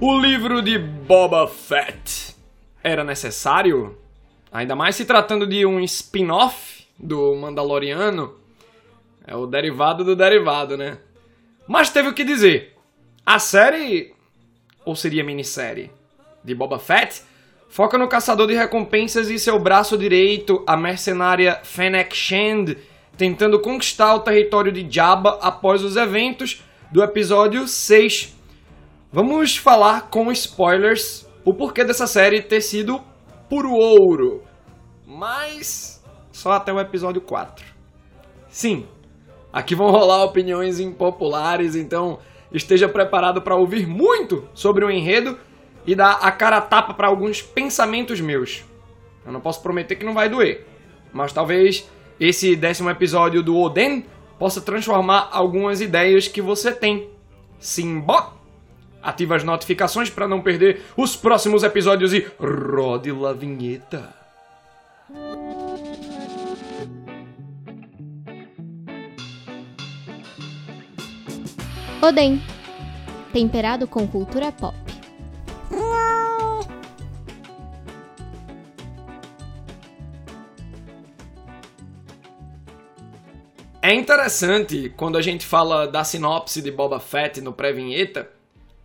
O livro de Boba Fett era necessário? Ainda mais se tratando de um spin-off do Mandaloriano. É o derivado do derivado, né? Mas teve o que dizer. A série, ou seria minissérie, de Boba Fett foca no caçador de recompensas e seu braço direito, a mercenária Fennec Shand, tentando conquistar o território de Jabba após os eventos do episódio 6 Vamos falar com spoilers o porquê dessa série ter sido puro ouro, mas só até o episódio 4. Sim, aqui vão rolar opiniões impopulares, então esteja preparado para ouvir muito sobre o enredo e dar a cara a tapa para alguns pensamentos meus. Eu não posso prometer que não vai doer, mas talvez esse décimo episódio do Oden possa transformar algumas ideias que você tem. Simbó! Ative as notificações para não perder os próximos episódios e rode la vinheta. Odem. Temperado com cultura pop. É interessante quando a gente fala da sinopse de Boba Fett no pré-vinheta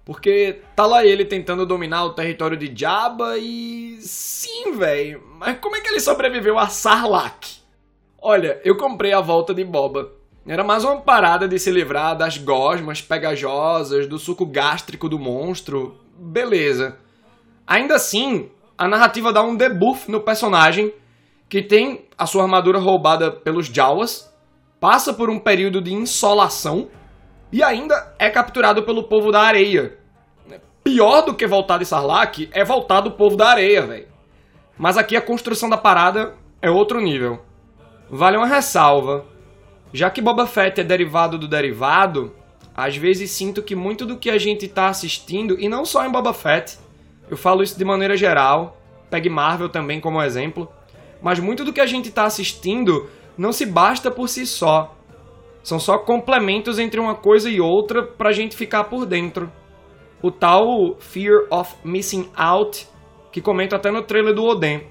porque tá lá ele tentando dominar o território de Jabba e. Sim, velho. Mas como é que ele sobreviveu a Sarlacc? Olha, eu comprei a volta de Boba. Era mais uma parada de se livrar das gosmas pegajosas, do suco gástrico do monstro. Beleza. Ainda assim, a narrativa dá um debuff no personagem, que tem a sua armadura roubada pelos Jawas, passa por um período de insolação e ainda é capturado pelo povo da areia. Pior do que voltar de Sarlacc é voltar do povo da areia, velho. Mas aqui a construção da parada é outro nível. Vale uma ressalva. Já que Boba Fett é derivado do derivado, às vezes sinto que muito do que a gente tá assistindo, e não só em Boba Fett, eu falo isso de maneira geral, pegue Marvel também como exemplo, mas muito do que a gente tá assistindo não se basta por si só. São só complementos entre uma coisa e outra pra gente ficar por dentro. O tal Fear of Missing Out, que comenta até no trailer do Oden.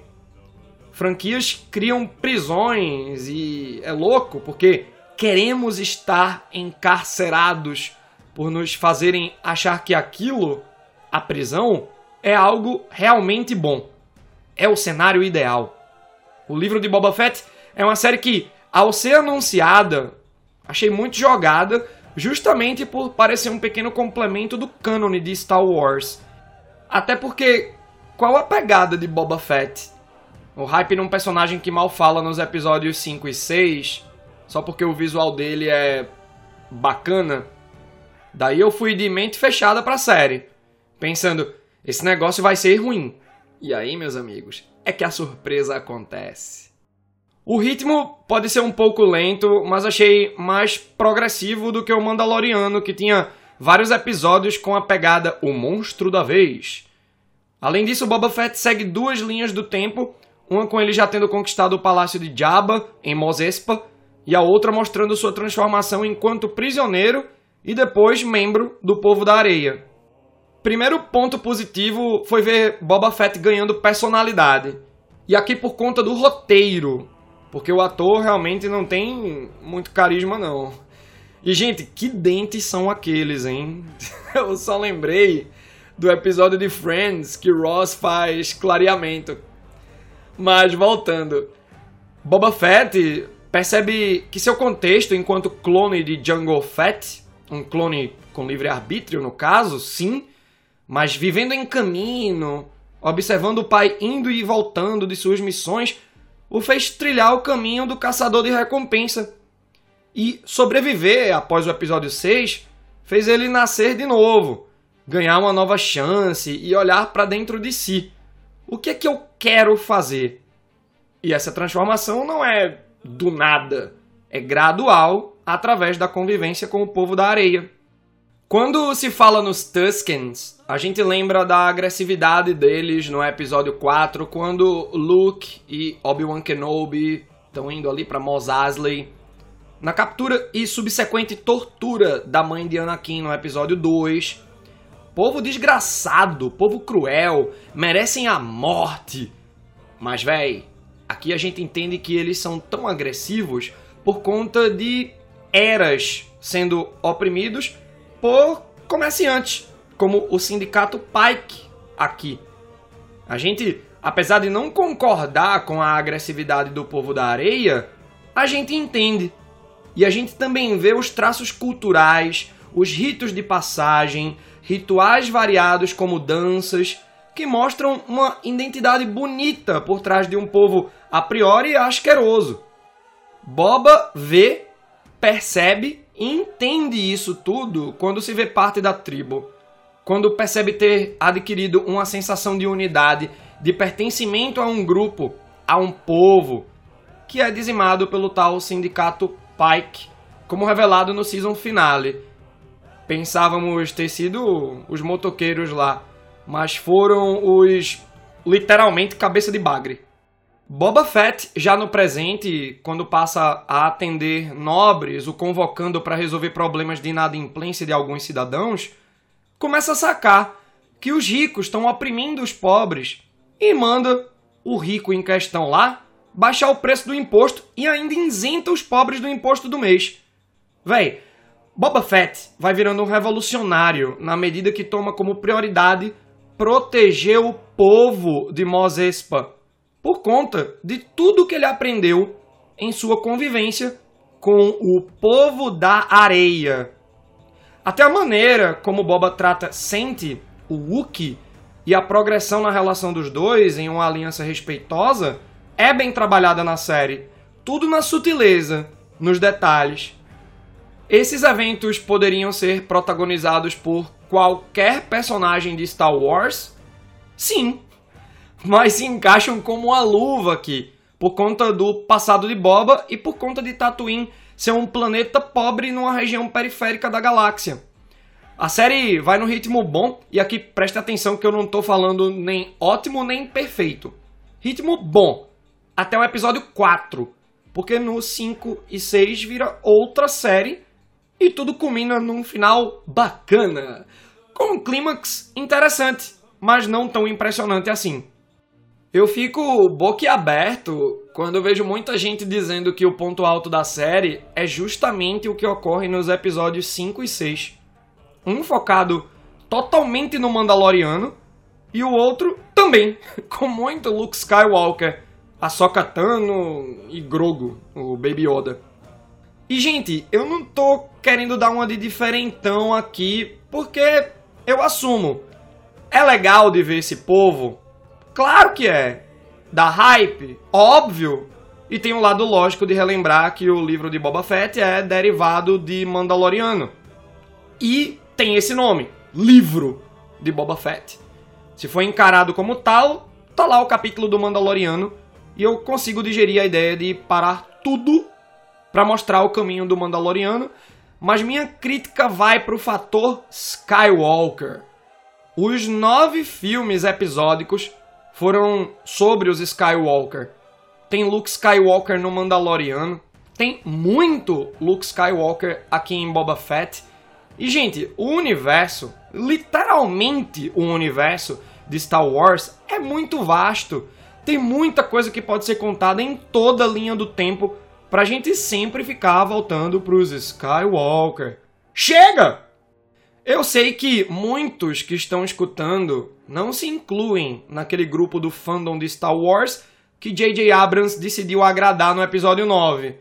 Franquias criam prisões e é louco porque queremos estar encarcerados por nos fazerem achar que aquilo, a prisão, é algo realmente bom. É o cenário ideal. O livro de Boba Fett é uma série que, ao ser anunciada, Achei muito jogada, justamente por parecer um pequeno complemento do cânone de Star Wars. Até porque, qual a pegada de Boba Fett? O hype num personagem que mal fala nos episódios 5 e 6, só porque o visual dele é bacana. Daí eu fui de mente fechada pra série, pensando, esse negócio vai ser ruim. E aí, meus amigos, é que a surpresa acontece. O ritmo pode ser um pouco lento, mas achei mais progressivo do que o Mandaloriano, que tinha vários episódios com a pegada O Monstro da Vez. Além disso, Boba Fett segue duas linhas do tempo, uma com ele já tendo conquistado o palácio de Jabba, em Mos Espa, e a outra mostrando sua transformação enquanto prisioneiro e depois membro do Povo da Areia. Primeiro ponto positivo foi ver Boba Fett ganhando personalidade. E aqui por conta do roteiro, porque o ator realmente não tem muito carisma, não. E, gente, que dentes são aqueles, hein? Eu só lembrei do episódio de Friends que Ross faz clareamento. Mas, voltando. Boba Fett percebe que seu contexto enquanto clone de Jungle Fett, um clone com livre-arbítrio no caso, sim, mas vivendo em caminho, observando o pai indo e voltando de suas missões, o fez trilhar o caminho do caçador de recompensa. E sobreviver após o episódio 6 fez ele nascer de novo, ganhar uma nova chance e olhar para dentro de si. O que é que eu quero fazer? E essa transformação não é do nada, é gradual através da convivência com o povo da areia. Quando se fala nos Tuskens, a gente lembra da agressividade deles no episódio 4, quando Luke e Obi-Wan Kenobi estão indo ali para Mos Eisley. Na captura e subsequente tortura da mãe de Anakin no episódio 2. povo desgraçado, povo cruel, merecem a morte. Mas, véi, aqui a gente entende que eles são tão agressivos por conta de eras sendo oprimidos por comerciantes, como o sindicato Pike aqui. A gente, apesar de não concordar com a agressividade do povo da areia, a gente entende. E a gente também vê os traços culturais, os ritos de passagem, rituais variados como danças, que mostram uma identidade bonita por trás de um povo a priori asqueroso. Boba vê, percebe entende isso tudo quando se vê parte da tribo. Quando percebe ter adquirido uma sensação de unidade, de pertencimento a um grupo, a um povo, que é dizimado pelo tal sindicato Pike, como revelado no season finale. Pensávamos ter sido os motoqueiros lá, mas foram os literalmente cabeça de bagre. Boba Fett, já no presente, quando passa a atender nobres, o convocando para resolver problemas de inadimplência de alguns cidadãos, começa a sacar que os ricos estão oprimindo os pobres e manda o rico em questão lá baixar o preço do imposto e ainda isenta os pobres do imposto do mês. Véi, Boba Fett vai virando um revolucionário na medida que toma como prioridade proteger o povo de Mos Espa por conta de tudo que ele aprendeu em sua convivência com o povo da areia. Até a maneira como Boba trata Sente, o Wookie, e a progressão na relação dos dois em uma aliança respeitosa é bem trabalhada na série. Tudo na sutileza, nos detalhes. Esses eventos poderiam ser protagonizados por qualquer personagem de Star Wars? Sim, mas se encaixam como uma luva aqui, por conta do passado de Boba e por conta de Tatooine ser um planeta pobre numa região periférica da galáxia. A série vai no ritmo bom, e aqui preste atenção que eu não estou falando nem ótimo nem perfeito. Ritmo bom, até o episódio 4. Porque no 5 e 6 vira outra série e tudo culmina num final bacana, com um clímax interessante, mas não tão impressionante assim. Eu fico boquiaberto quando eu vejo muita gente dizendo que o ponto alto da série é justamente o que ocorre nos episódios 5 e 6. Um focado totalmente no Mandaloriano e o outro também, com muito Luke Skywalker Ahsoka Tano e Grogu, o Baby Yoda. E, gente, eu não tô querendo dar uma de diferentão aqui, porque eu assumo. É legal de ver esse povo? Claro que é. Da hype? Óbvio. E tem um lado lógico de relembrar que o livro de Boba Fett é derivado de Mandaloriano. E tem esse nome, livro de Boba Fett. Se for encarado como tal, tá lá o capítulo do Mandaloriano e eu consigo digerir a ideia de parar tudo para mostrar o caminho do Mandaloriano, mas minha crítica vai para o fator Skywalker. Os nove filmes episódicos foram sobre os Skywalker. Tem Luke Skywalker no Mandaloriano, tem muito Luke Skywalker aqui em Boba Fett. E, gente, o universo, literalmente o universo de Star Wars, é muito vasto. Tem muita coisa que pode ser contada em toda a linha do tempo pra gente sempre ficar voltando pros Skywalker. Chega! Eu sei que muitos que estão escutando não se incluem naquele grupo do fandom de Star Wars que J.J. Abrams decidiu agradar no episódio 9.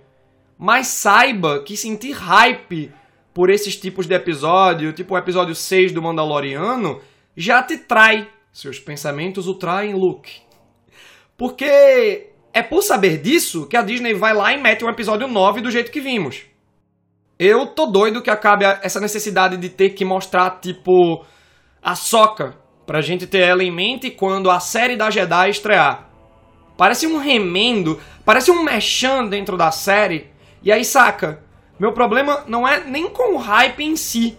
Mas saiba que sentir hype por esses tipos de episódio, tipo o episódio 6 do Mandaloriano, já te trai. Seus pensamentos o traem, Luke. Porque é por saber disso que a Disney vai lá e mete um episódio 9 do jeito que vimos. Eu tô doido que acabe essa necessidade de ter que mostrar, tipo, a soca, pra gente ter ela em mente quando a série da Jedi estrear. Parece um remendo, parece um mechan dentro da série. E aí, saca? Meu problema não é nem com o hype em si,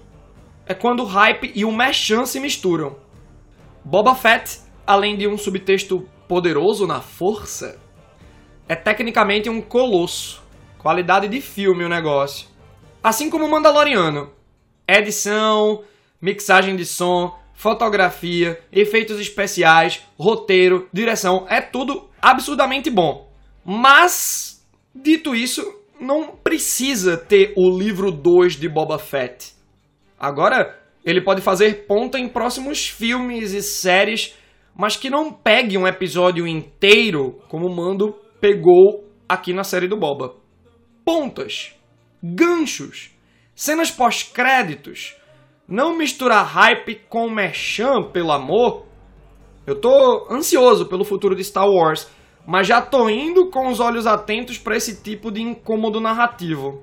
é quando o hype e o mechan se misturam. Boba Fett, além de um subtexto poderoso na força, é tecnicamente um colosso. Qualidade de filme o negócio. Assim como o Mandaloriano. Edição, mixagem de som, fotografia, efeitos especiais, roteiro, direção, é tudo absurdamente bom. Mas, dito isso, não precisa ter o livro 2 de Boba Fett. Agora, ele pode fazer ponta em próximos filmes e séries, mas que não pegue um episódio inteiro como o Mando pegou aqui na série do Boba. Pontas, ganchos, cenas pós-créditos, não misturar hype com merchan, pelo amor. Eu tô ansioso pelo futuro de Star Wars, mas já tô indo com os olhos atentos para esse tipo de incômodo narrativo.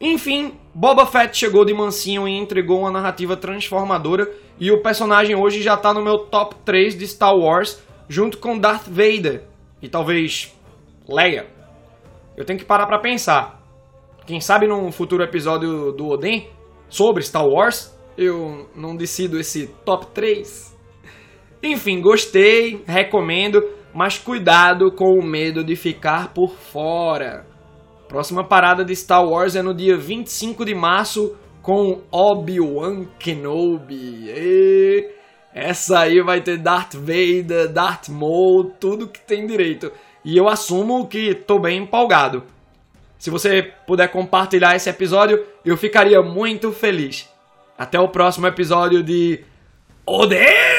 Enfim, Boba Fett chegou de mansinho e entregou uma narrativa transformadora e o personagem hoje já tá no meu top 3 de Star Wars, junto com Darth Vader e talvez Leia. Eu tenho que parar para pensar. Quem sabe num futuro episódio do Odin sobre Star Wars, eu não decido esse top 3. Enfim, gostei, recomendo, mas cuidado com o medo de ficar por fora. Próxima parada de Star Wars é no dia 25 de março com Obi-Wan Kenobi. E essa aí vai ter Darth Vader, Darth Maul, tudo que tem direito. E eu assumo que tô bem empolgado. Se você puder compartilhar esse episódio, eu ficaria muito feliz. Até o próximo episódio de Odeio!